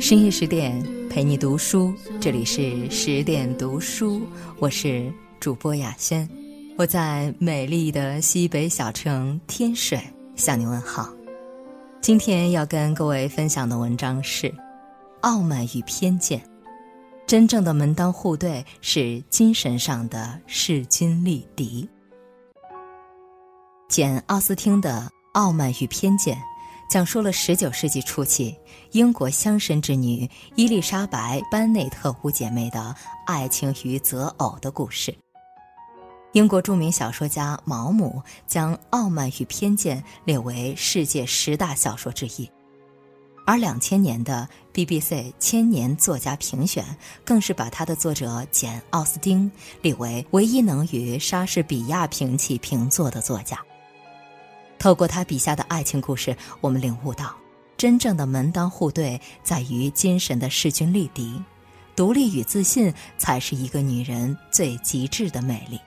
深夜十点陪你读书，这里是十点读书，我是主播雅轩，我在美丽的西北小城天水向你问好。今天要跟各位分享的文章是《傲慢与偏见》，真正的门当户对是精神上的势均力敌。简·奥斯汀的《傲慢与偏见》。讲述了19世纪初期英国乡绅之女伊丽莎白·班内特五姐妹的爱情与择偶的故事。英国著名小说家毛姆将《傲慢与偏见》列为世界十大小说之一，而2000年的 BBC 千年作家评选更是把他的作者简·奥斯汀列为唯一能与莎士比亚平起平坐的作家。透过他笔下的爱情故事，我们领悟到，真正的门当户对在于精神的势均力敌，独立与自信才是一个女人最极致的美丽。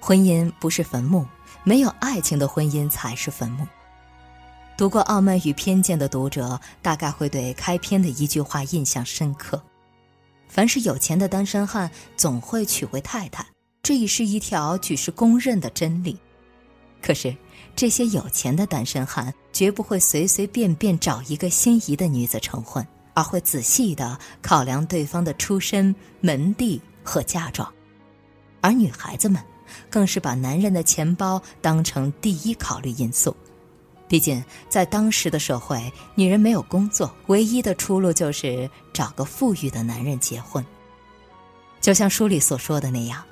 婚姻不是坟墓，没有爱情的婚姻才是坟墓。读过《傲慢与偏见》的读者，大概会对开篇的一句话印象深刻：凡是有钱的单身汉，总会娶回太太，这已是一条举世公认的真理。可是。这些有钱的单身汉绝不会随随便便找一个心仪的女子成婚，而会仔细的考量对方的出身、门第和嫁妆。而女孩子们，更是把男人的钱包当成第一考虑因素。毕竟，在当时的社会，女人没有工作，唯一的出路就是找个富裕的男人结婚。就像书里所说的那样，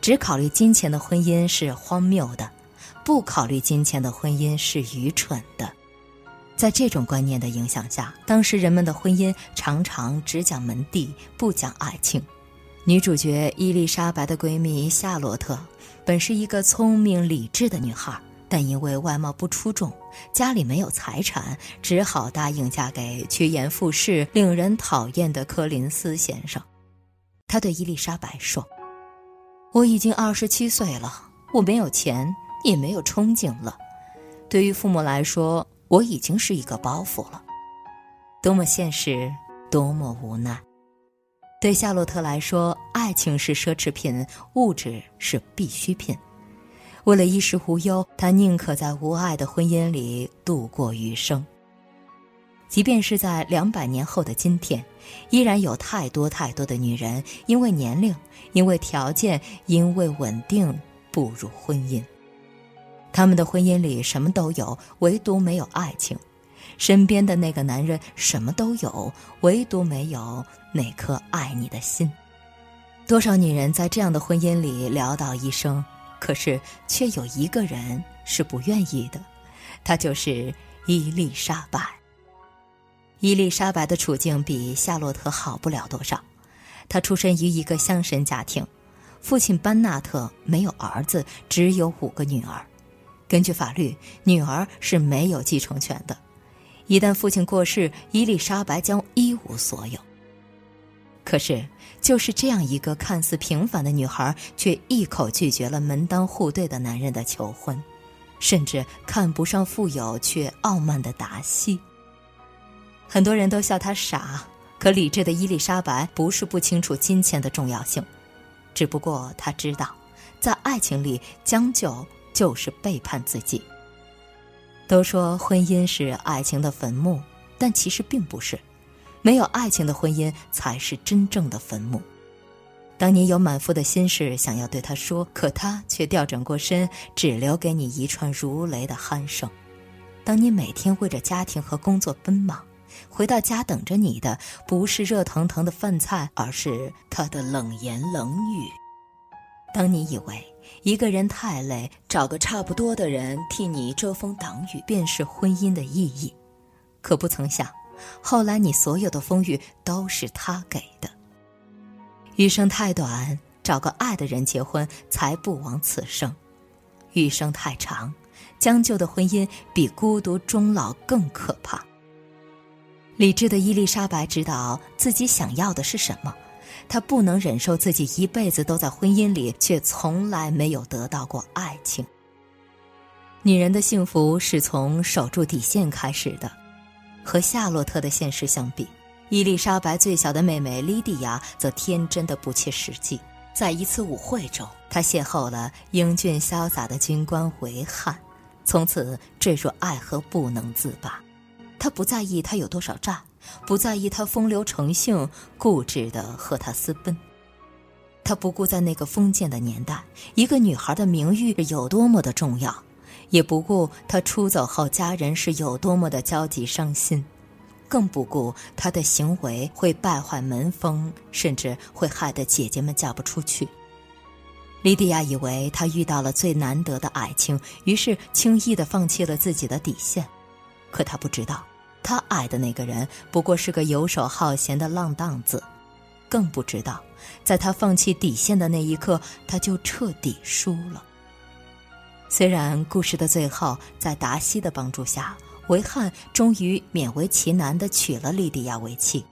只考虑金钱的婚姻是荒谬的。不考虑金钱的婚姻是愚蠢的，在这种观念的影响下，当时人们的婚姻常常只讲门第，不讲爱情。女主角伊丽莎白的闺蜜夏洛特，本是一个聪明理智的女孩，但因为外貌不出众，家里没有财产，只好答应嫁给趋炎附势、令人讨厌的柯林斯先生。她对伊丽莎白说：“我已经二十七岁了，我没有钱。”也没有憧憬了。对于父母来说，我已经是一个包袱了。多么现实，多么无奈。对夏洛特来说，爱情是奢侈品，物质是必需品。为了衣食无忧，她宁可在无爱的婚姻里度过余生。即便是在两百年后的今天，依然有太多太多的女人因为年龄、因为条件、因为稳定步入婚姻。他们的婚姻里什么都有，唯独没有爱情；身边的那个男人什么都有，唯独没有那颗爱你的心。多少女人在这样的婚姻里潦倒一生，可是却有一个人是不愿意的，她就是伊丽莎白。伊丽莎白的处境比夏洛特好不了多少，她出身于一个乡绅家庭，父亲班纳特没有儿子，只有五个女儿。根据法律，女儿是没有继承权的。一旦父亲过世，伊丽莎白将一无所有。可是，就是这样一个看似平凡的女孩，却一口拒绝了门当户对的男人的求婚，甚至看不上富有却傲慢的达西。很多人都笑她傻，可理智的伊丽莎白不是不清楚金钱的重要性，只不过她知道，在爱情里将就。就是背叛自己。都说婚姻是爱情的坟墓，但其实并不是，没有爱情的婚姻才是真正的坟墓。当你有满腹的心事想要对他说，可他却调转过身，只留给你一串如雷的鼾声。当你每天为着家庭和工作奔忙，回到家等着你的不是热腾腾的饭菜，而是他的冷言冷语。当你以为。一个人太累，找个差不多的人替你遮风挡雨，便是婚姻的意义。可不曾想，后来你所有的风雨都是他给的。余生太短，找个爱的人结婚才不枉此生；余生太长，将就的婚姻比孤独终老更可怕。理智的伊丽莎白知道自己想要的是什么。她不能忍受自己一辈子都在婚姻里，却从来没有得到过爱情。女人的幸福是从守住底线开始的，和夏洛特的现实相比，伊丽莎白最小的妹妹莉迪亚则天真的不切实际。在一次舞会中，她邂逅了英俊潇洒的军官维汉，从此坠入爱河不能自拔。她不在意他有多少债，不在意他风流成性，固执的和他私奔。她不顾在那个封建的年代，一个女孩的名誉有多么的重要。也不顾他出走后家人是有多么的焦急伤心，更不顾他的行为会败坏门风，甚至会害得姐姐们嫁不出去。莉迪亚以为她遇到了最难得的爱情，于是轻易地放弃了自己的底线。可她不知道，他爱的那个人不过是个游手好闲的浪荡子，更不知道，在他放弃底线的那一刻，他就彻底输了。虽然故事的最后，在达西的帮助下，维汉终于勉为其难地娶了莉迪亚为妻，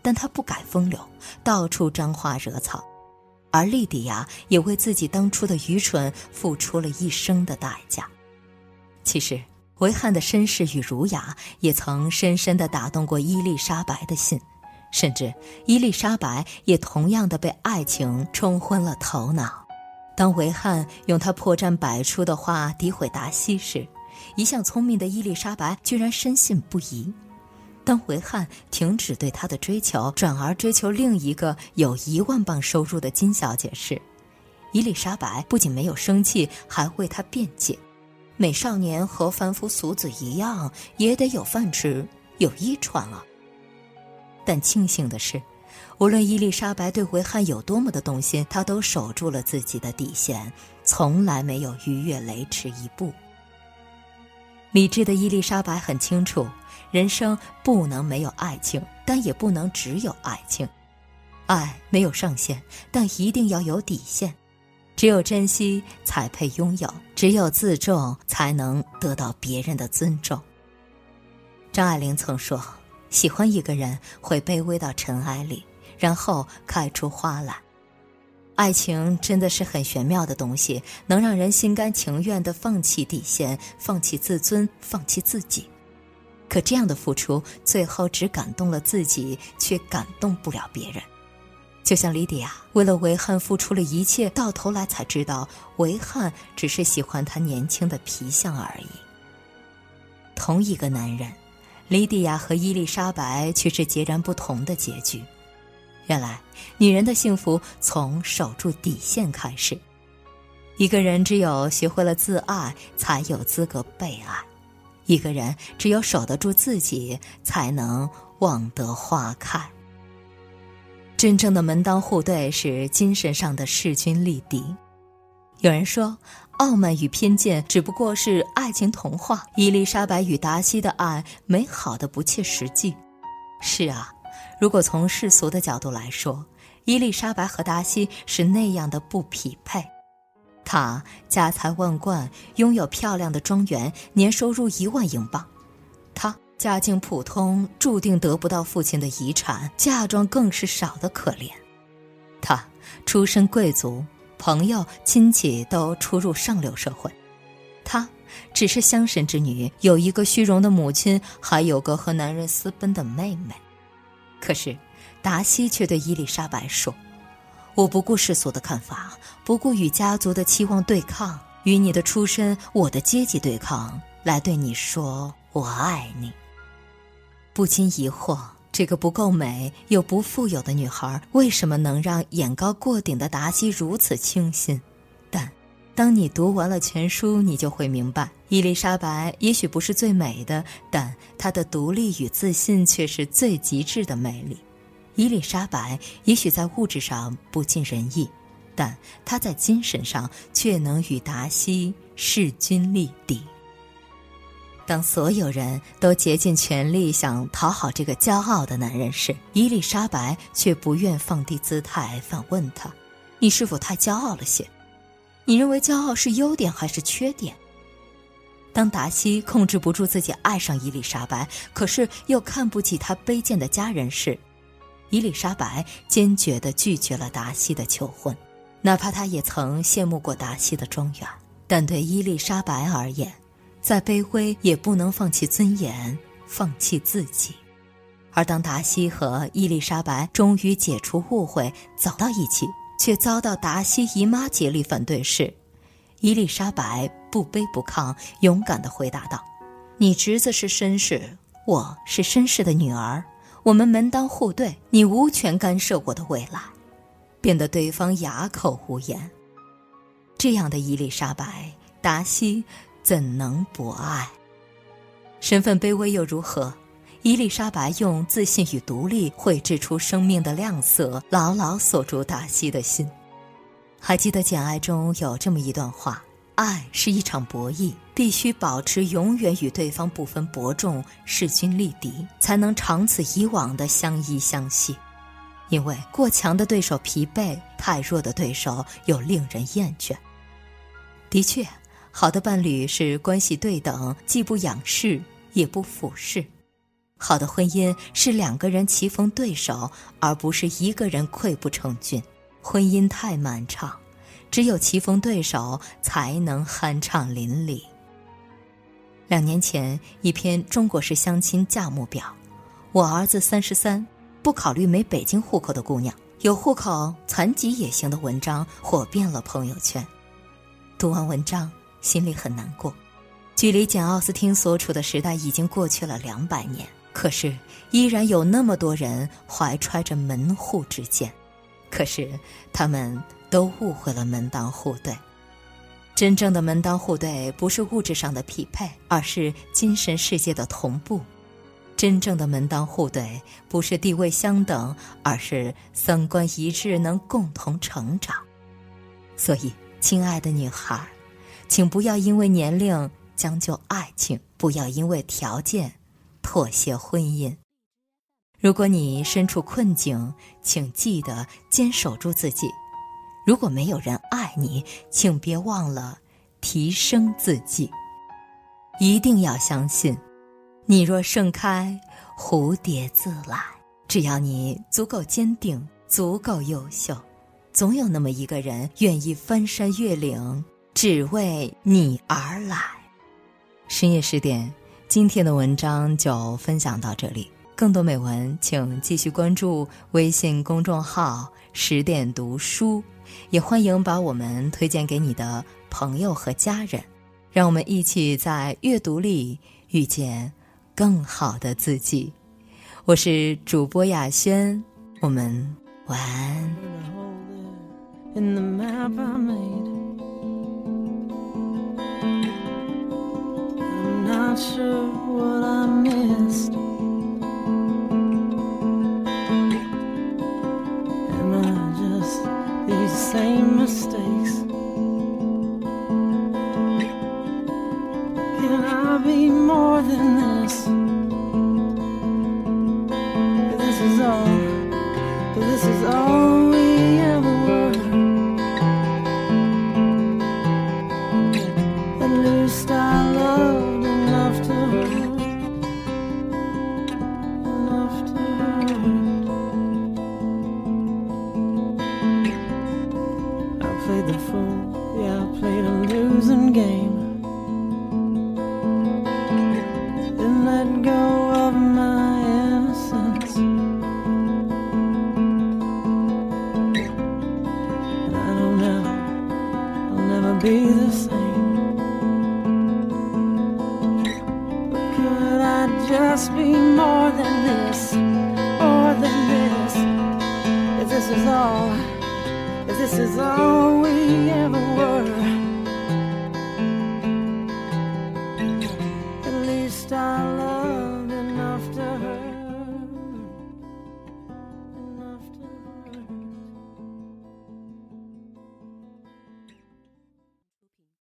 但他不改风流，到处沾花惹草，而莉迪亚也为自己当初的愚蠢付出了一生的代价。其实，维汉的绅士与儒雅也曾深深地打动过伊丽莎白的心，甚至伊丽莎白也同样的被爱情冲昏了头脑。当维汉用他破绽百出的话诋毁达西时，一向聪明的伊丽莎白居然深信不疑。当维汉停止对她的追求，转而追求另一个有一万磅收入的金小姐时，伊丽莎白不仅没有生气，还为他辩解：美少年和凡夫俗子一样，也得有饭吃，有衣穿啊。但庆幸的是。无论伊丽莎白对维汉有多么的动心，她都守住了自己的底线，从来没有逾越雷池一步。理智的伊丽莎白很清楚，人生不能没有爱情，但也不能只有爱情。爱没有上限，但一定要有底线。只有珍惜，才配拥有；只有自重，才能得到别人的尊重。张爱玲曾说：“喜欢一个人，会卑微到尘埃里。”然后开出花来。爱情真的是很玄妙的东西，能让人心甘情愿地放弃底线，放弃自尊，放弃自己。可这样的付出，最后只感动了自己，却感动不了别人。就像莉迪亚为了维汉付出了一切，到头来才知道维汉只是喜欢她年轻的皮相而已。同一个男人，莉迪亚和伊丽莎白却是截然不同的结局。原来，女人的幸福从守住底线开始。一个人只有学会了自爱，才有资格被爱；一个人只有守得住自己，才能望得花开。真正的门当户对是精神上的势均力敌。有人说，傲慢与偏见只不过是爱情童话。伊丽莎白与达西的爱，美好的不切实际。是啊。如果从世俗的角度来说，伊丽莎白和达西是那样的不匹配。他家财万贯，拥有漂亮的庄园，年收入一万英镑；她家境普通，注定得不到父亲的遗产，嫁妆更是少得可怜。她出身贵族，朋友亲戚都出入上流社会；她只是乡绅之女，有一个虚荣的母亲，还有个和男人私奔的妹妹。可是，达西却对伊丽莎白说：“我不顾世俗的看法，不顾与家族的期望对抗，与你的出身、我的阶级对抗，来对你说我爱你。”不禁疑惑，这个不够美又不富有的女孩，为什么能让眼高过顶的达西如此倾心？但，当你读完了全书，你就会明白。伊丽莎白也许不是最美的，但她的独立与自信却是最极致的魅力。伊丽莎白也许在物质上不尽人意，但她在精神上却能与达西势均力敌。当所有人都竭尽全力想讨好这个骄傲的男人时，伊丽莎白却不愿放低姿态，反问他：“你是否太骄傲了些？你认为骄傲是优点还是缺点？”当达西控制不住自己爱上伊丽莎白，可是又看不起他卑贱的家人时，伊丽莎白坚决地拒绝了达西的求婚。哪怕他也曾羡慕过达西的庄园，但对伊丽莎白而言，再卑微也不能放弃尊严，放弃自己。而当达西和伊丽莎白终于解除误会，走到一起，却遭到达西姨妈竭力反对时，伊丽莎白不卑不亢，勇敢地回答道：“你侄子是绅士，我是绅士的女儿，我们门当户对，你无权干涉我的未来。”变得对方哑口无言。这样的伊丽莎白，达西怎能不爱？身份卑微又如何？伊丽莎白用自信与独立绘制出生命的亮色，牢牢锁住达西的心。还记得《简爱》中有这么一段话：“爱是一场博弈，必须保持永远与对方不分伯仲、势均力敌，才能长此以往的相依相惜。因为过强的对手疲惫，太弱的对手又令人厌倦。”的确，好的伴侣是关系对等，既不仰视，也不俯视。好的婚姻是两个人棋逢对手，而不是一个人溃不成军。婚姻太漫长，只有棋逢对手才能酣畅淋漓。两年前，一篇中国式相亲价目表，我儿子三十三，不考虑没北京户口的姑娘，有户口残疾也行的文章火遍了朋友圈。读完文章，心里很难过。距离简·奥斯汀所处的时代已经过去了两百年。可是，依然有那么多人怀揣着门户之见，可是他们都误会了门当户对。真正的门当户对，不是物质上的匹配，而是精神世界的同步；真正的门当户对，不是地位相等，而是三观一致，能共同成长。所以，亲爱的女孩，请不要因为年龄将就爱情，不要因为条件。妥协婚姻。如果你身处困境，请记得坚守住自己；如果没有人爱你，请别忘了提升自己。一定要相信，你若盛开，蝴蝶自来。只要你足够坚定，足够优秀，总有那么一个人愿意翻山越岭，只为你而来。深夜十点。今天的文章就分享到这里，更多美文请继续关注微信公众号“十点读书”，也欢迎把我们推荐给你的朋友和家人，让我们一起在阅读里遇见更好的自己。我是主播雅轩，我们晚安。Not sure what I missed. Am I just these same mistakes? Could I just be more than this, more than this? If this is all, if this is all we ever were,